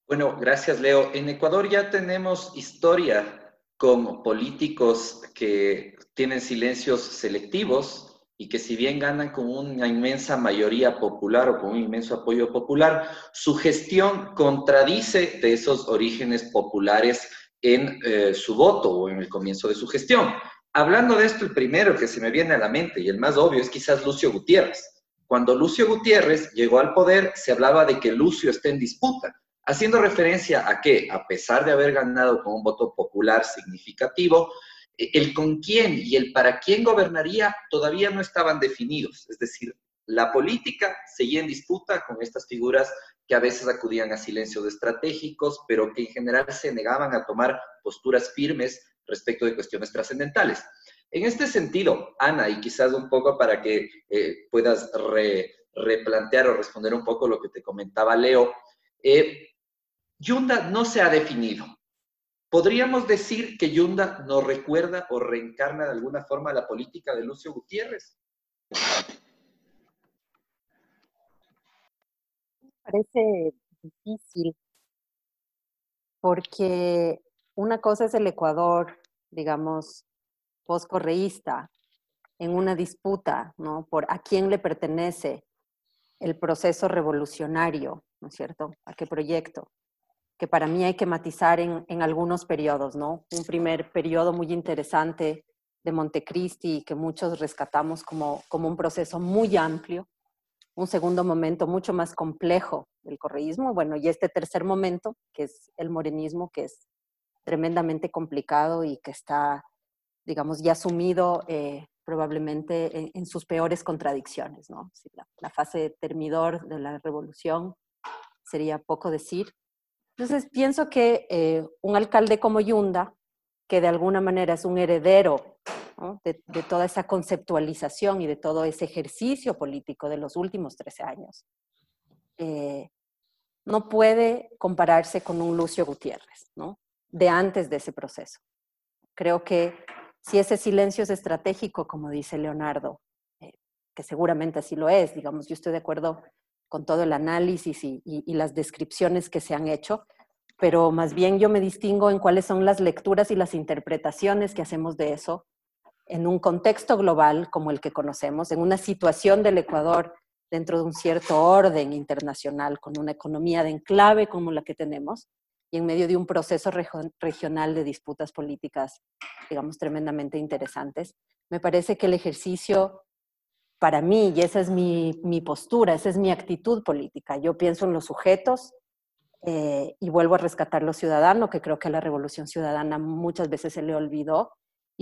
Bueno, gracias, Leo. En Ecuador ya tenemos historia con políticos que tienen silencios selectivos y que si bien ganan con una inmensa mayoría popular o con un inmenso apoyo popular, su gestión contradice de esos orígenes populares en eh, su voto o en el comienzo de su gestión. Hablando de esto, el primero que se me viene a la mente y el más obvio es quizás Lucio Gutiérrez. Cuando Lucio Gutiérrez llegó al poder, se hablaba de que Lucio está en disputa, haciendo referencia a que, a pesar de haber ganado con un voto popular significativo, eh, el con quién y el para quién gobernaría todavía no estaban definidos. Es decir, la política seguía en disputa con estas figuras que a veces acudían a silencios estratégicos, pero que en general se negaban a tomar posturas firmes respecto de cuestiones trascendentales. En este sentido, Ana, y quizás un poco para que eh, puedas replantear o responder un poco lo que te comentaba Leo, eh, Yunda no se ha definido. ¿Podríamos decir que Yunda nos recuerda o reencarna de alguna forma la política de Lucio Gutiérrez? Parece difícil porque una cosa es el Ecuador, digamos, postcorreísta, en una disputa, ¿no? Por a quién le pertenece el proceso revolucionario, ¿no es cierto? ¿A qué proyecto? Que para mí hay que matizar en, en algunos periodos, ¿no? Un primer periodo muy interesante de Montecristi que muchos rescatamos como, como un proceso muy amplio, un segundo momento mucho más complejo del correísmo, bueno, y este tercer momento, que es el morenismo, que es tremendamente complicado y que está, digamos, ya sumido eh, probablemente en, sus peores contradicciones, ¿no? La, la, fase termidor de la revolución sería poco decir. Entonces, pienso que eh, un alcalde como Yunda, que de alguna manera es un heredero de, toda esa conceptualización y de todo ese ejercicio político de los últimos 13 años. Eh, no puede compararse con un Lucio Gutiérrez, ¿no? de antes de ese proceso. Creo que si ese silencio es estratégico, como dice Leonardo, eh, que seguramente así lo es, digamos, yo estoy de acuerdo con todo el análisis y, las descripciones que se han hecho, pero más bien yo me distingo en cuáles son las lecturas y las interpretaciones que hacemos de eso en un contexto global como el que conocemos, en una situación del Ecuador dentro de un cierto orden internacional, con una economía de enclave como la que tenemos, y en medio de un proceso regional de disputas políticas, digamos, tremendamente interesantes. Me parece que el ejercicio, para mí, y esa es mi, postura, esa es mi actitud política, yo pienso en los sujetos eh, y vuelvo a rescatar lo ciudadano, que creo que a la revolución ciudadana muchas veces se le olvidó,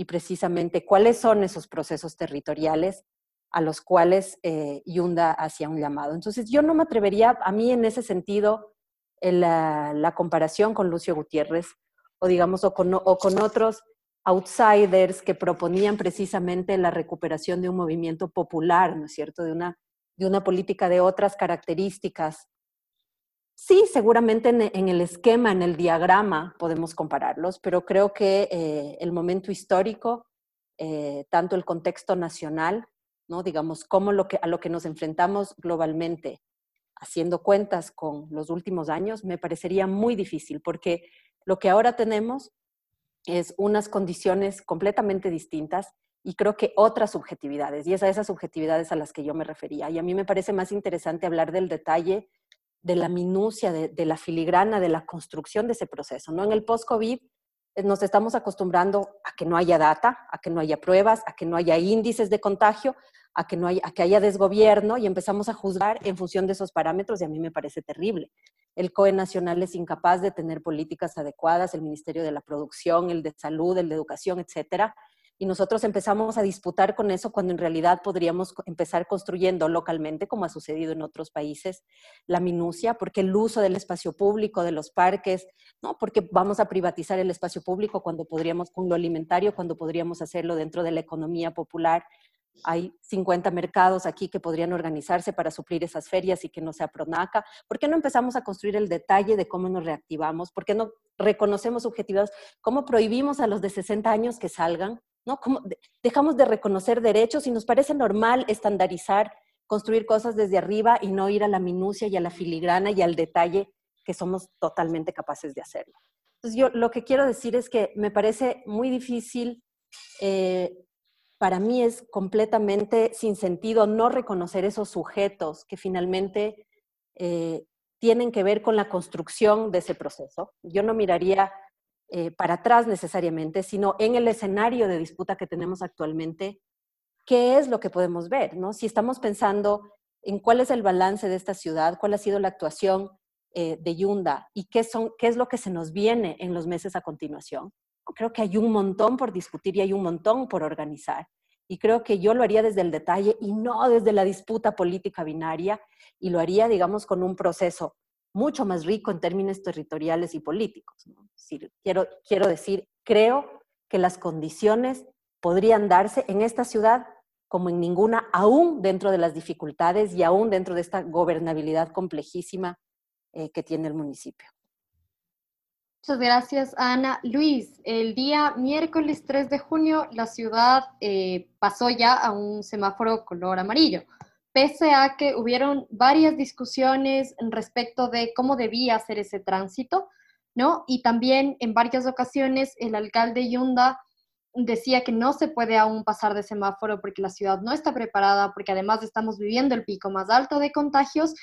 y precisamente cuáles son esos procesos territoriales a los cuales eh, Yunda hacía un llamado. Entonces, yo no me atrevería, a mí en ese sentido, la, comparación con Lucio Gutiérrez o digamos, o con, o con otros outsiders que proponían precisamente la recuperación de un movimiento popular, ¿no es cierto?, de una, de una política de otras características. Sí, seguramente en, el esquema, en el diagrama podemos compararlos, pero creo que eh, el momento histórico, eh, tanto el contexto nacional, ¿no? digamos, cómo lo que, a lo que nos enfrentamos globalmente haciendo cuentas con los últimos años, me parecería muy difícil, porque lo que ahora tenemos es unas condiciones completamente distintas y creo que otras subjetividades, y es a esas subjetividades a las que yo me refería. Y a mí me parece más interesante hablar del detalle, de la minucia, de, de la filigrana, de la construcción de ese proceso. ¿no? En el post-COVID eh, nos estamos acostumbrando a que no haya data, a que no haya pruebas, a que no haya índices de contagio, a que, no haya, a que haya desgobierno y empezamos a juzgar en función de esos parámetros y a mí me parece terrible. El COE nacional es incapaz de tener políticas adecuadas, el Ministerio de la Producción, el de Salud, el de Educación, etcétera. Y nosotros empezamos a disputar con eso cuando en realidad podríamos empezar construyendo localmente, como ha sucedido en otros países, la minucia, porque el uso del espacio público, de los parques, ¿no? porque vamos a privatizar el espacio público cuando podríamos, con lo alimentario, cuando podríamos hacerlo dentro de la economía popular, hay 50 mercados aquí que podrían organizarse para suplir esas ferias y que no sea Pronaca. ¿Por qué no empezamos a construir el detalle de cómo nos reactivamos? ¿Por qué no reconocemos objetivos? ¿Cómo prohibimos a los de 60 años que salgan? ¿No? ¿Cómo dejamos de reconocer derechos y nos parece normal estandarizar, construir cosas desde arriba y no ir a la minucia y a la filigrana y al detalle que somos totalmente capaces de hacerlo? Entonces yo lo que quiero decir es que me parece muy difícil eh, para mí es completamente sin sentido no reconocer esos sujetos que finalmente eh, tienen que ver con la construcción de ese proceso. Yo no miraría eh, para atrás necesariamente, sino en el escenario de disputa que tenemos actualmente, qué es lo que podemos ver, ¿no? Si estamos pensando en cuál es el balance de esta ciudad, cuál ha sido la actuación eh, de Yunda y qué, son, qué es lo que se nos viene en los meses a continuación creo que hay un montón por discutir y hay un montón por organizar. Y creo que yo lo haría desde el detalle y no desde la disputa política binaria, y lo haría, digamos, con un proceso mucho más rico en términos territoriales y políticos. quiero, quiero decir, creo que las condiciones podrían darse en esta ciudad como en ninguna, aún dentro de las dificultades y aún dentro de esta gobernabilidad complejísima eh, que tiene el municipio. Muchas gracias, Ana. Luis, el día miércoles 3 de junio la ciudad eh, pasó ya a un semáforo color amarillo, pese a que hubieron varias discusiones respecto de cómo debía ser ese tránsito, ¿no? Y también en varias ocasiones el alcalde Yunda decía que no se puede aún pasar de semáforo porque la ciudad no está preparada, porque además estamos viviendo el pico más alto de contagios.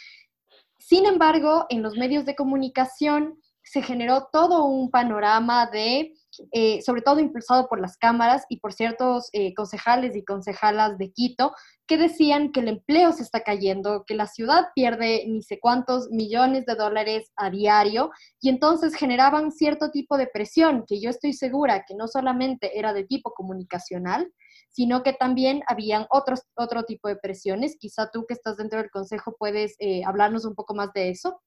Sin embargo, en los medios de comunicación, se generó todo un panorama de, eh, sobre todo impulsado por las cámaras y por ciertos eh, concejales y concejalas de Quito, que decían que el empleo se está cayendo, que la ciudad pierde ni sé cuántos millones de dólares a diario y entonces generaban cierto tipo de presión que yo estoy segura que no solamente era de tipo comunicacional, sino que también habían otros, otro tipo de presiones. Quizá tú que estás dentro del consejo puedes eh, hablarnos un poco más de eso.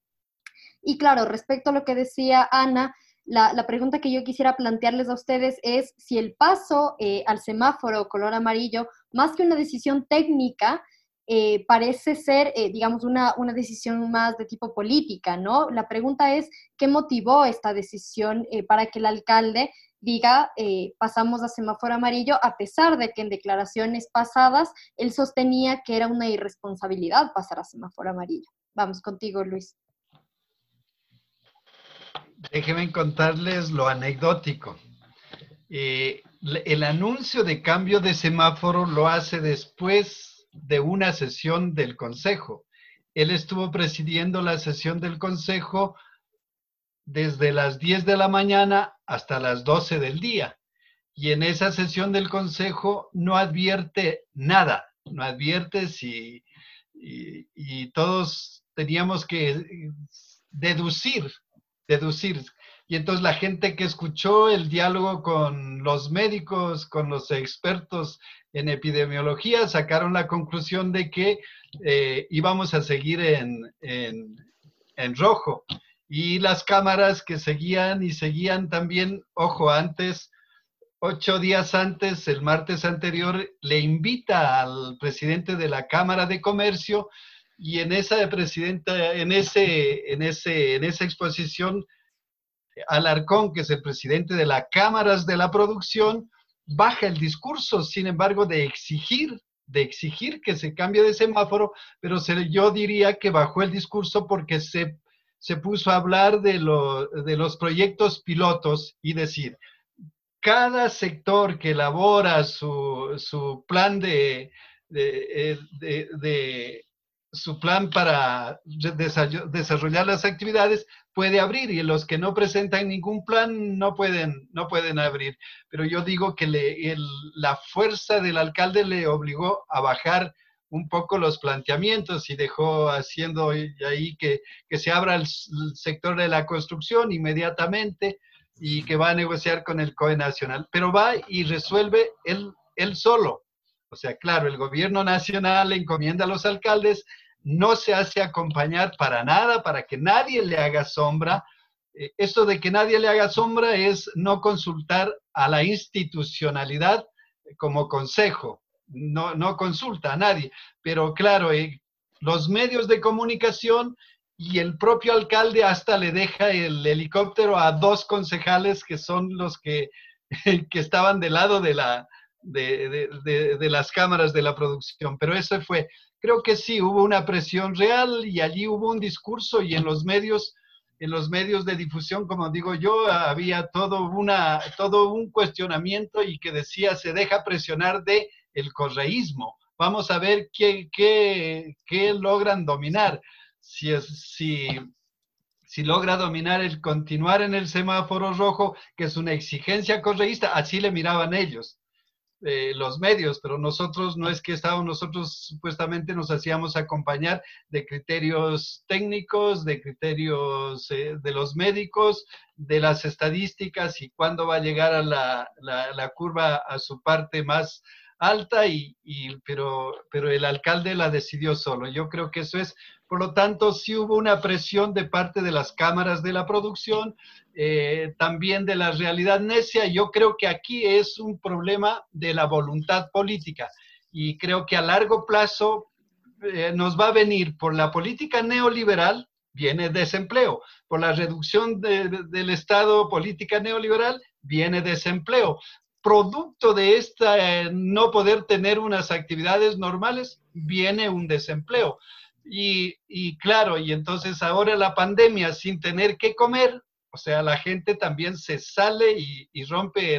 Y claro, respecto a lo que decía Ana, la, pregunta que yo quisiera plantearles a ustedes es si el paso eh, al semáforo color amarillo, más que una decisión técnica, eh, parece ser, eh, digamos, una, una, decisión más de tipo política, ¿no? La pregunta es, ¿qué motivó esta decisión para que el alcalde diga, pasamos a semáforo amarillo, a pesar de que en declaraciones pasadas él sostenía que era una irresponsabilidad pasar a semáforo amarillo? Vamos contigo, Luis. Déjenme contarles lo anecdótico. Eh, el anuncio de cambio de semáforo lo hace después de una sesión del Consejo. Él estuvo presidiendo la sesión del Consejo desde las 10 de la mañana hasta las 12 del día. Y en esa sesión del Consejo no advierte nada, no advierte si, y todos teníamos que deducir, deducir y entonces la gente que escuchó el diálogo con los médicos, con los expertos en epidemiología, sacaron la conclusión de que eh, íbamos a seguir en, en, rojo. Y las cámaras que seguían y seguían también, ojo, antes, ocho días antes, el martes anterior, le invita al presidente de la Cámara de Comercio y en esa presidenta, en ese, en ese, en esa exposición Alarcón, que es el presidente de las cámaras de la producción, baja el discurso, sin embargo, de exigir, de exigir que se cambie de semáforo, pero yo diría que bajó el discurso porque se, se puso a hablar de, de los proyectos pilotos y decir, cada sector que elabora su, su plan de, de su plan para desarrollar las actividades puede abrir y los que no presentan ningún plan no pueden, no pueden abrir. Pero yo digo que le, la fuerza del alcalde le obligó a bajar un poco los planteamientos y dejó haciendo ahí que, que se abra el, sector de la construcción inmediatamente y que va a negociar con el COE nacional. Pero va y resuelve él, él solo. O sea, claro, el gobierno nacional encomienda a los alcaldes no se hace acompañar para nada, para que nadie le haga sombra. Eh, esto de que nadie le haga sombra es no consultar a la institucionalidad como consejo, no, no consulta a nadie. Pero claro, eh, los medios de comunicación y el propio alcalde hasta le deja el helicóptero a dos concejales que son los que, que estaban del lado de, la, de, de, las cámaras de la producción. Pero eso fue, creo que sí, hubo una presión real y allí hubo un discurso y en los medios, en los medios de difusión, como digo yo, había todo, una, todo un cuestionamiento y que decía se deja presionar de el correísmo. Vamos a ver qué, qué, qué logran dominar. Si, es, si, si logra dominar el continuar en el semáforo rojo, que es una exigencia correísta, así le miraban ellos. Eh, los medios, pero nosotros no es que estábamos, nosotros supuestamente nos hacíamos acompañar de criterios técnicos, de criterios eh, de los médicos, de las estadísticas y cuándo va a llegar a la, la, curva a su parte más alta, y, pero, pero el alcalde la decidió solo. Yo creo que eso es por lo tanto, sí hubo una presión de parte de las cámaras de la producción, eh, también de la realidad necia. Yo creo que aquí es un problema de la voluntad política y creo que a largo plazo eh, nos va a venir por la política neoliberal, viene desempleo, por la reducción del Estado, política neoliberal, viene desempleo. Producto de esta eh, no poder tener unas actividades normales, viene un desempleo. Y, claro, y entonces ahora la pandemia sin tener que comer, o sea, la gente también se sale y, rompe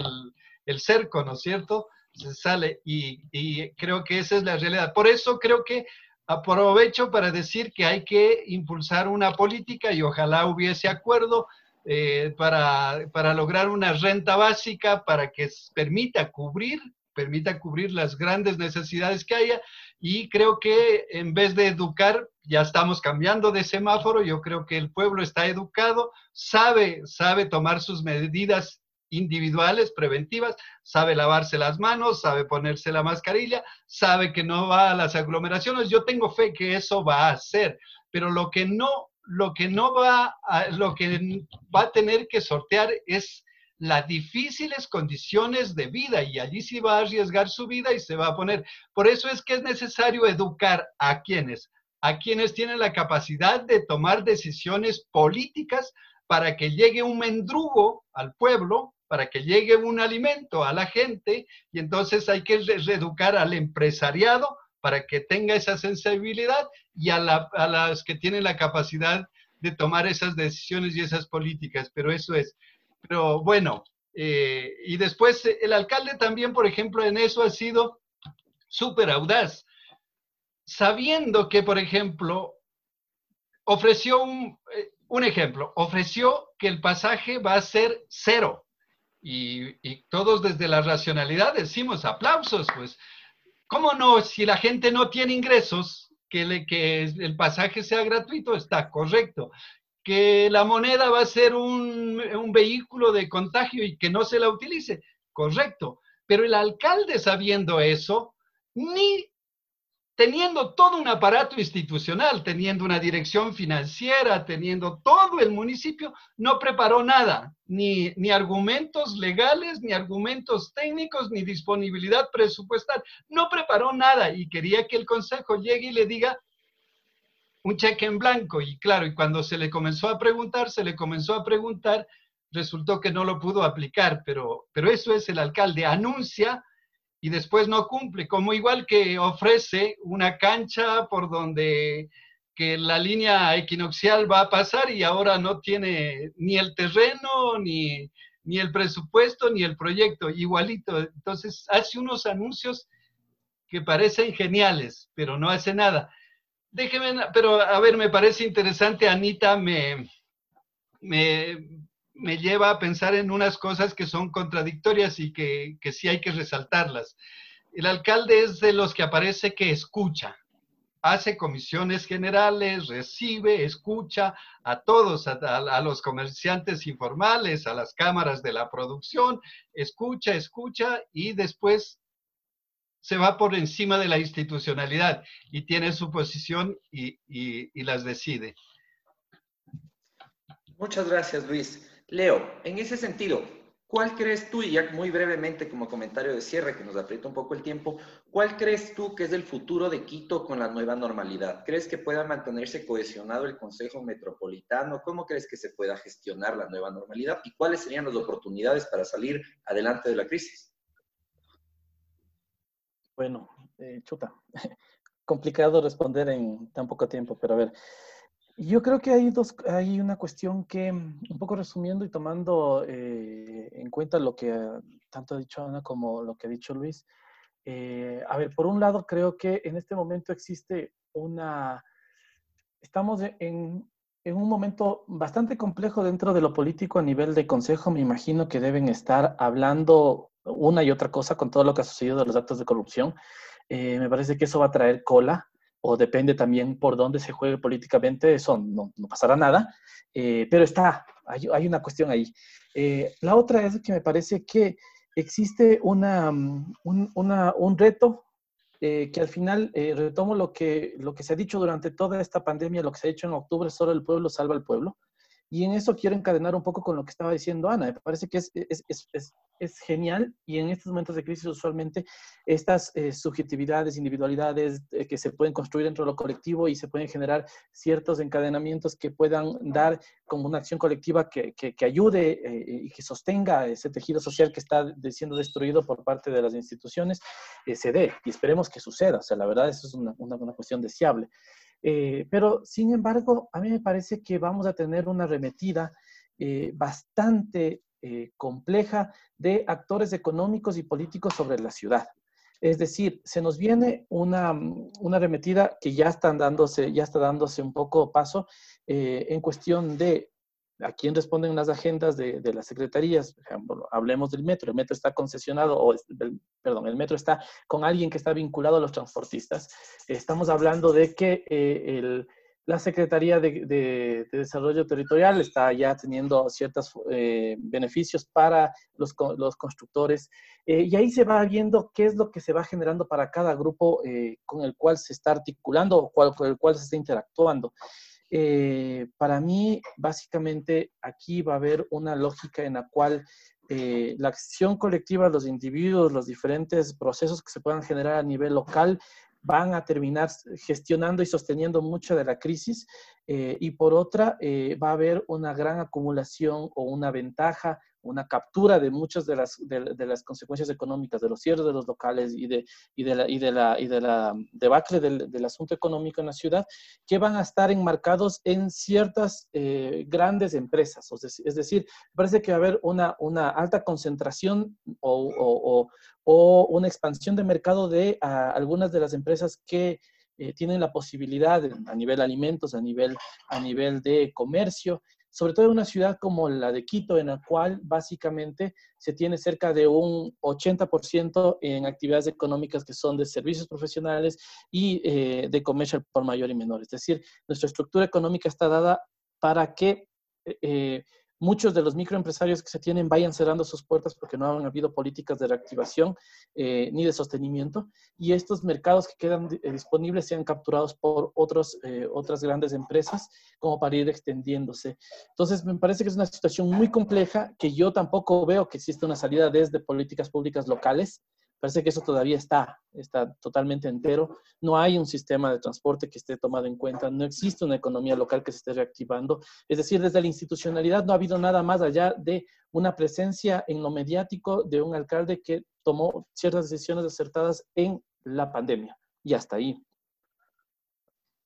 el, cerco, ¿no es cierto? Se sale y, creo que esa es la realidad. Por eso creo que aprovecho para decir que hay que impulsar una política y ojalá hubiese acuerdo eh, para, para lograr una renta básica para que permita cubrir permita cubrir las grandes necesidades que haya y creo que en vez de educar, ya estamos cambiando de semáforo, yo creo que el pueblo está educado, sabe, sabe tomar sus medidas individuales, preventivas, sabe lavarse las manos, sabe ponerse la mascarilla, sabe que no va a las aglomeraciones. Yo tengo fe que eso va a hacer, pero lo que no, lo que no va a, lo que va a tener que sortear es las difíciles condiciones de vida y allí sí va a arriesgar su vida y se va a poner. Por eso es que es necesario educar a quienes, a quienes tienen la capacidad de tomar decisiones políticas para que llegue un mendrugo al pueblo, para que llegue un alimento a la gente y entonces hay que reeducar al empresariado para que tenga esa sensibilidad y a, a las que tienen la capacidad de tomar esas decisiones y esas políticas, pero eso es. Pero bueno, eh, y después el alcalde también, por ejemplo, en eso ha sido súper audaz, sabiendo que, por ejemplo, ofreció un, eh, un, ejemplo, ofreció que el pasaje va a ser cero. Y, y todos desde la racionalidad decimos aplausos, pues, ¿cómo no? Si la gente no tiene ingresos, que, el pasaje sea gratuito, está correcto que la moneda va a ser un, vehículo de contagio y que no se la utilice. Correcto. Pero el alcalde sabiendo eso, ni teniendo todo un aparato institucional, teniendo una dirección financiera, teniendo todo el municipio, no preparó nada, ni, ni argumentos legales, ni argumentos técnicos, ni disponibilidad presupuestal. No preparó nada y quería que el consejo llegue y le diga, un cheque en blanco. Y claro, y cuando se le comenzó a preguntar, se le comenzó a preguntar, resultó que no lo pudo aplicar, pero, pero eso es el alcalde, anuncia y después no cumple, como igual que ofrece una cancha por donde que la línea equinoccial va a pasar y ahora no tiene ni el terreno, ni, ni el presupuesto, ni el proyecto, igualito. Entonces hace unos anuncios que parecen geniales, pero no hace nada. Déjeme, pero a ver, me parece interesante, Anita me, me, lleva a pensar en unas cosas que son contradictorias y que, que sí hay que resaltarlas. El alcalde es de los que aparece que escucha, hace comisiones generales, recibe, escucha a todos, a, a, los comerciantes informales, a las cámaras de la producción, escucha, escucha y después se va por encima de la institucionalidad y tiene su posición y, y, las decide. Muchas gracias, Luis. Leo, en ese sentido, ¿cuál crees tú, y ya muy brevemente como comentario de cierre, que nos aprieta un poco el tiempo, ¿cuál crees tú que es el futuro de Quito con la nueva normalidad? ¿Crees que pueda mantenerse cohesionado el Consejo Metropolitano? ¿Cómo crees que se pueda gestionar la nueva normalidad? ¿Y cuáles serían las oportunidades para salir adelante de la crisis? Bueno, eh, chuta, complicado responder en tan poco tiempo, pero a ver, yo creo que hay, dos, hay una cuestión que, mm, un poco resumiendo y tomando eh, en cuenta lo que tanto ha dicho Ana como lo que ha dicho Luis, eh, a ver, por un lado creo que en este momento existe una, estamos en, en un momento bastante complejo dentro de lo político a nivel de consejo, me imagino que deben estar hablando una y otra cosa con todo lo que ha sucedido de los actos de corrupción. Eh, me parece que eso va a traer cola, o depende también por dónde se juegue políticamente, eso no, no pasará nada, eh, pero está, hay, hay, una cuestión ahí. Eh, la otra es que me parece que existe una, mm, un, una, un reto que al final retomo lo que, lo que se ha dicho durante toda esta pandemia, lo que se ha dicho en octubre, solo el pueblo salva al pueblo. Y en eso quiero encadenar un poco con lo que estaba diciendo Ana. Me parece que es, es, es, es genial y en estos momentos de crisis usualmente estas eh, subjetividades, individualidades eh, que se pueden construir dentro de lo colectivo y se pueden generar ciertos encadenamientos que puedan dar como una acción colectiva que, que, ayude eh, y que sostenga ese tejido social que está siendo destruido por parte de las instituciones, se dé y esperemos que suceda. O sea, la verdad eso es una, una cuestión deseable. Eh, pero, sin embargo, a mí me parece que vamos a tener una remetida eh, bastante eh, compleja de actores económicos y políticos sobre la ciudad. Es decir, se nos viene una, una arremetida que ya, están dándose, ya está dándose un poco paso en cuestión de a quién responden las agendas de, de, las secretarías. Por ejemplo, hablemos del metro. El metro está concesionado, o perdón, el metro está con alguien que está vinculado a los transportistas. Estamos hablando de que eh, el, la Secretaría de, de, Desarrollo Territorial está ya teniendo ciertos eh, beneficios para los, los constructores. Eh, y ahí se va viendo qué es lo que se va generando para cada grupo con el cual se está articulando o cual, con el cual se está interactuando. Eh, para mí, básicamente, aquí va a haber una lógica en la cual eh, la acción colectiva los individuos, los diferentes procesos que se puedan generar a nivel local, van a terminar gestionando y sosteniendo mucho de la crisis eh, y por otra va a haber una gran acumulación o una ventaja una captura de muchas de las, de, las consecuencias económicas de los cierres de los locales y de, y de la, y de la, y de la debacle del, del, asunto económico en la ciudad, que van a estar enmarcados en ciertas eh, grandes empresas. Es decir, parece que va a haber una, una alta concentración o, o, o, una expansión de mercado de algunas de las empresas que eh, tienen la posibilidad a nivel alimentos, a nivel, a nivel de comercio, sobre todo en una ciudad como la de Quito, en la cual básicamente se tiene cerca de un 80% en actividades económicas que son de servicios profesionales y eh, de comercio por mayor y menor. Es decir, nuestra estructura económica está dada para que eh, muchos de los microempresarios que se tienen vayan cerrando sus puertas porque no han habido políticas de reactivación eh, ni de sostenimiento y estos mercados que quedan eh, disponibles sean capturados por otros, eh, otras grandes empresas como para ir extendiéndose. Entonces, me parece que es una situación muy compleja que yo tampoco veo que existe una salida desde políticas públicas locales. Parece que eso todavía está, está totalmente entero. No hay un sistema de transporte que esté tomado en cuenta, no existe una economía local que se esté reactivando. Es decir, desde la institucionalidad no ha habido nada más allá de una presencia en lo mediático de un alcalde que tomó ciertas decisiones acertadas en la pandemia. Y hasta ahí.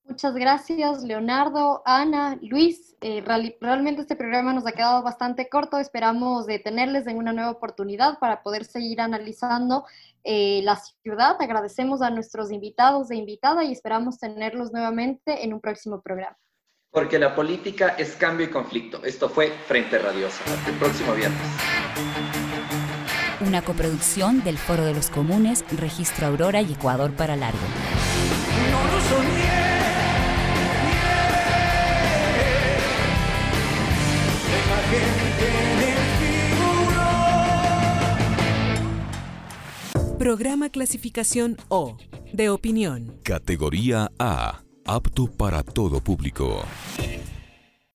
Muchas gracias, Leonardo, Ana, Luis. Eh, realmente este programa nos ha quedado bastante corto. Esperamos de tenerles en una nueva oportunidad para poder seguir analizando eh, la ciudad. Agradecemos a nuestros invitados e invitada y esperamos tenerlos nuevamente en un próximo programa. Porque la política es cambio y conflicto. Esto fue Frente Radiosa. Hasta el próximo viernes. Una coproducción del Foro de los Comunes, Registro Aurora y Ecuador para Largo. Programa clasificación O, de opinión. Categoría A, apto para todo público.